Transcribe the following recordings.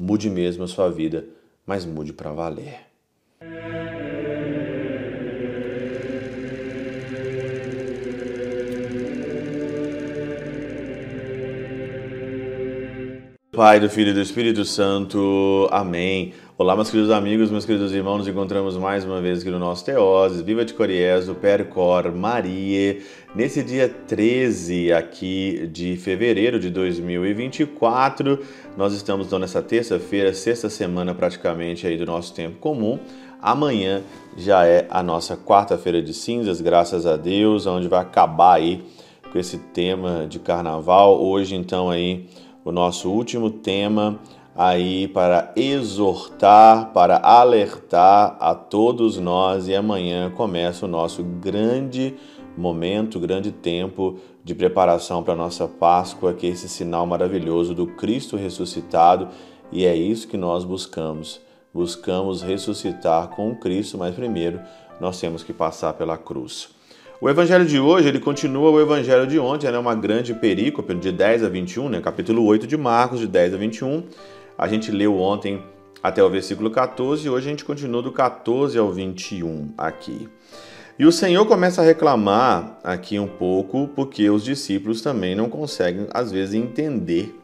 mude mesmo a sua vida, mas mude para valer. Pai, do Filho e do Espírito Santo. Amém. Olá, meus queridos amigos, meus queridos irmãos, nos encontramos mais uma vez aqui no nosso Teoses, Viva de Coriezo, Percor, Maria, nesse dia 13 aqui de fevereiro de 2024. Nós estamos então nessa terça-feira, sexta semana praticamente aí do nosso tempo comum. Amanhã já é a nossa quarta-feira de cinzas, graças a Deus, onde vai acabar aí com esse tema de carnaval. Hoje então aí o nosso último tema aí para exortar, para alertar a todos nós e amanhã começa o nosso grande momento, grande tempo de preparação para a nossa Páscoa, que é esse sinal maravilhoso do Cristo ressuscitado, e é isso que nós buscamos. Buscamos ressuscitar com Cristo, mas primeiro nós temos que passar pela cruz. O evangelho de hoje, ele continua o evangelho de ontem, é né? uma grande perícope, de 10 a 21, né? capítulo 8 de Marcos, de 10 a 21. A gente leu ontem até o versículo 14 e hoje a gente continua do 14 ao 21 aqui. E o Senhor começa a reclamar aqui um pouco porque os discípulos também não conseguem, às vezes, entender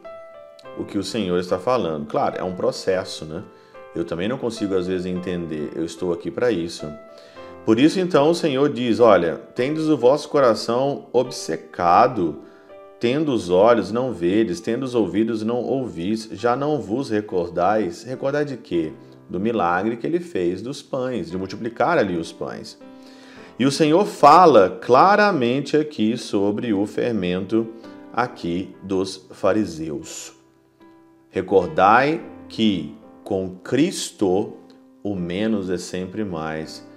o que o Senhor está falando. Claro, é um processo, né? Eu também não consigo, às vezes, entender. Eu estou aqui para isso. Por isso, então, o Senhor diz: Olha, tendes o vosso coração obcecado, tendo os olhos, não vedes, tendo os ouvidos, não ouvis, já não vos recordais. Recordar de quê? Do milagre que ele fez dos pães, de multiplicar ali os pães. E o Senhor fala claramente aqui sobre o fermento aqui dos fariseus. Recordai que com Cristo o menos é sempre mais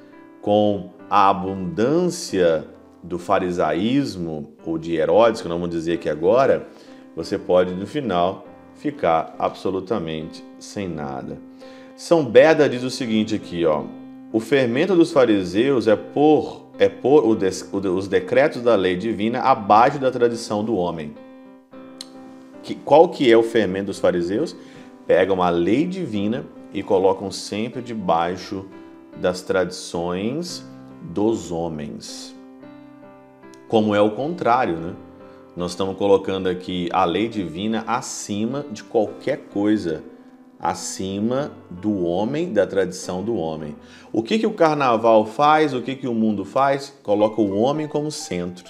com a abundância do farisaísmo ou de Herodes, que não vamos dizer aqui agora, você pode no final ficar absolutamente sem nada. São Beda diz o seguinte aqui, ó: o fermento dos fariseus é por é por os decretos da lei divina abaixo da tradição do homem. Que, qual que é o fermento dos fariseus? Pegam a lei divina e colocam sempre debaixo das tradições dos homens. Como é o contrário, né? Nós estamos colocando aqui a lei divina acima de qualquer coisa, acima do homem, da tradição do homem. O que, que o carnaval faz? O que, que o mundo faz? Coloca o homem como centro.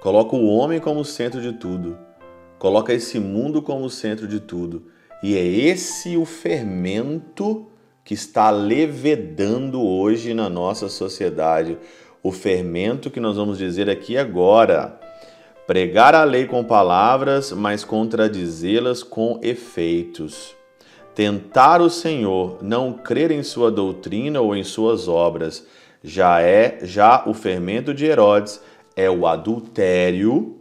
Coloca o homem como centro de tudo. Coloca esse mundo como centro de tudo. E é esse o fermento que está levedando hoje na nossa sociedade. O fermento que nós vamos dizer aqui agora. Pregar a lei com palavras, mas contradizê-las com efeitos. Tentar o Senhor, não crer em sua doutrina ou em suas obras, já é já o fermento de Herodes, é o adultério,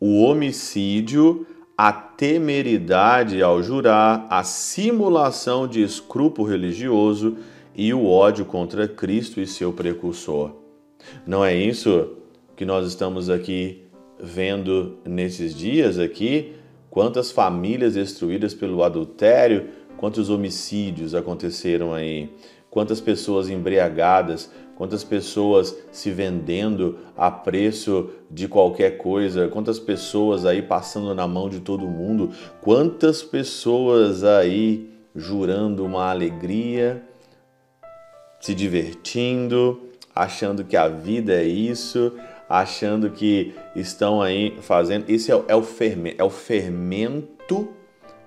o homicídio, a temeridade ao jurar, a simulação de escrúpulo religioso e o ódio contra Cristo e seu precursor. Não é isso que nós estamos aqui vendo nesses dias aqui? Quantas famílias destruídas pelo adultério, quantos homicídios aconteceram aí, quantas pessoas embriagadas, quantas pessoas se vendendo a preço de qualquer coisa, quantas pessoas aí passando na mão de todo mundo, quantas pessoas aí jurando uma alegria, se divertindo, achando que a vida é isso, achando que estão aí fazendo. Isso é, é, o, fermento, é o fermento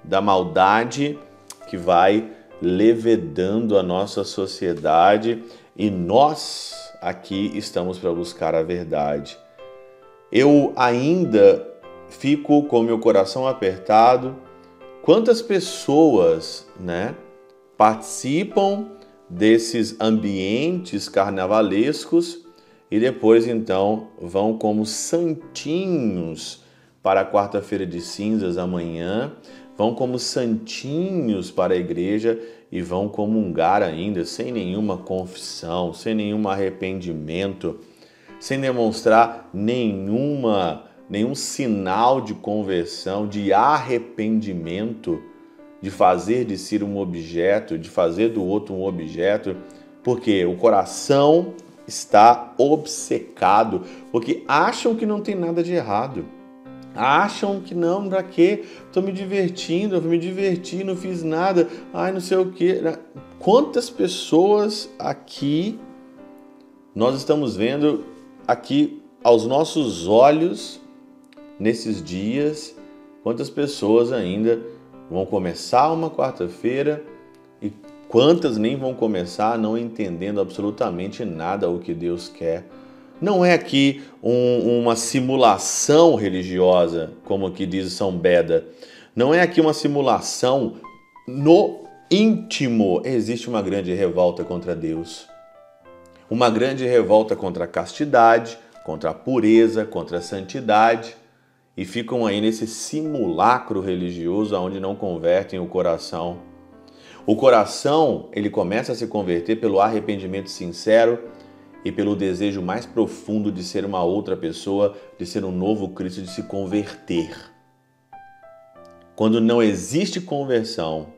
da maldade que vai levedando a nossa sociedade e nós aqui estamos para buscar a verdade. Eu ainda fico com meu coração apertado. Quantas pessoas, né, participam desses ambientes carnavalescos e depois então vão como santinhos para a quarta-feira de cinzas amanhã, vão como santinhos para a igreja e vão comungar ainda sem nenhuma confissão, sem nenhum arrependimento, sem demonstrar nenhuma nenhum sinal de conversão, de arrependimento. De fazer de si um objeto, de fazer do outro um objeto, porque o coração está obcecado, porque acham que não tem nada de errado. Acham que não, pra quê? Tô me divertindo, eu me diverti, não fiz nada, ai, não sei o quê. Quantas pessoas aqui nós estamos vendo aqui aos nossos olhos nesses dias, quantas pessoas ainda vão começar uma quarta-feira e quantas nem vão começar não entendendo absolutamente nada o que Deus quer não é aqui um, uma simulação religiosa, como aqui diz São Beda. Não é aqui uma simulação no íntimo. Existe uma grande revolta contra Deus. Uma grande revolta contra a castidade, contra a pureza, contra a santidade. E ficam aí nesse simulacro religioso onde não convertem o coração. O coração, ele começa a se converter pelo arrependimento sincero e pelo desejo mais profundo de ser uma outra pessoa, de ser um novo Cristo, de se converter. Quando não existe conversão,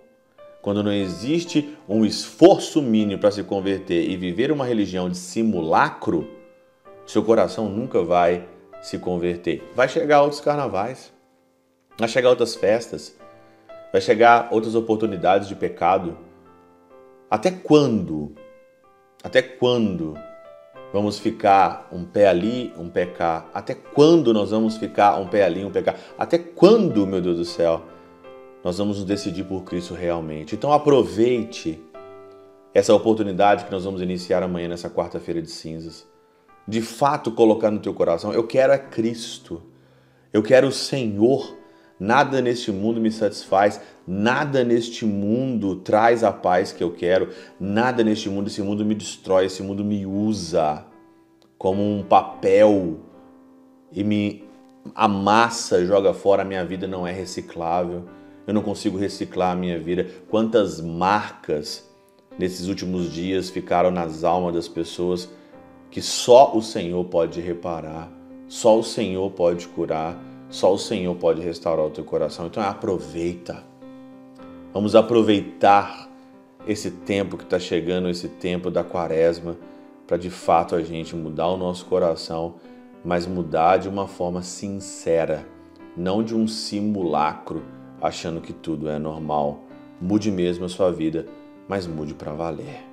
quando não existe um esforço mínimo para se converter e viver uma religião de simulacro, seu coração nunca vai se converter. Vai chegar outros carnavais, vai chegar outras festas, vai chegar outras oportunidades de pecado. Até quando? Até quando vamos ficar um pé ali, um pé cá? Até quando nós vamos ficar um pé ali, um pé cá? Até quando, meu Deus do céu, nós vamos nos decidir por Cristo realmente? Então aproveite essa oportunidade que nós vamos iniciar amanhã nessa quarta-feira de cinzas. De fato colocar no teu coração, eu quero é Cristo. Eu quero o Senhor. Nada neste mundo me satisfaz, nada neste mundo traz a paz que eu quero, nada neste mundo, esse mundo me destrói, esse mundo me usa como um papel e me amassa, joga fora, a minha vida não é reciclável, eu não consigo reciclar a minha vida. Quantas marcas nesses últimos dias ficaram nas almas das pessoas que só o Senhor pode reparar, só o Senhor pode curar só o Senhor pode restaurar o teu coração. Então aproveita. Vamos aproveitar esse tempo que está chegando, esse tempo da quaresma, para de fato a gente mudar o nosso coração, mas mudar de uma forma sincera, não de um simulacro, achando que tudo é normal. Mude mesmo a sua vida, mas mude para valer.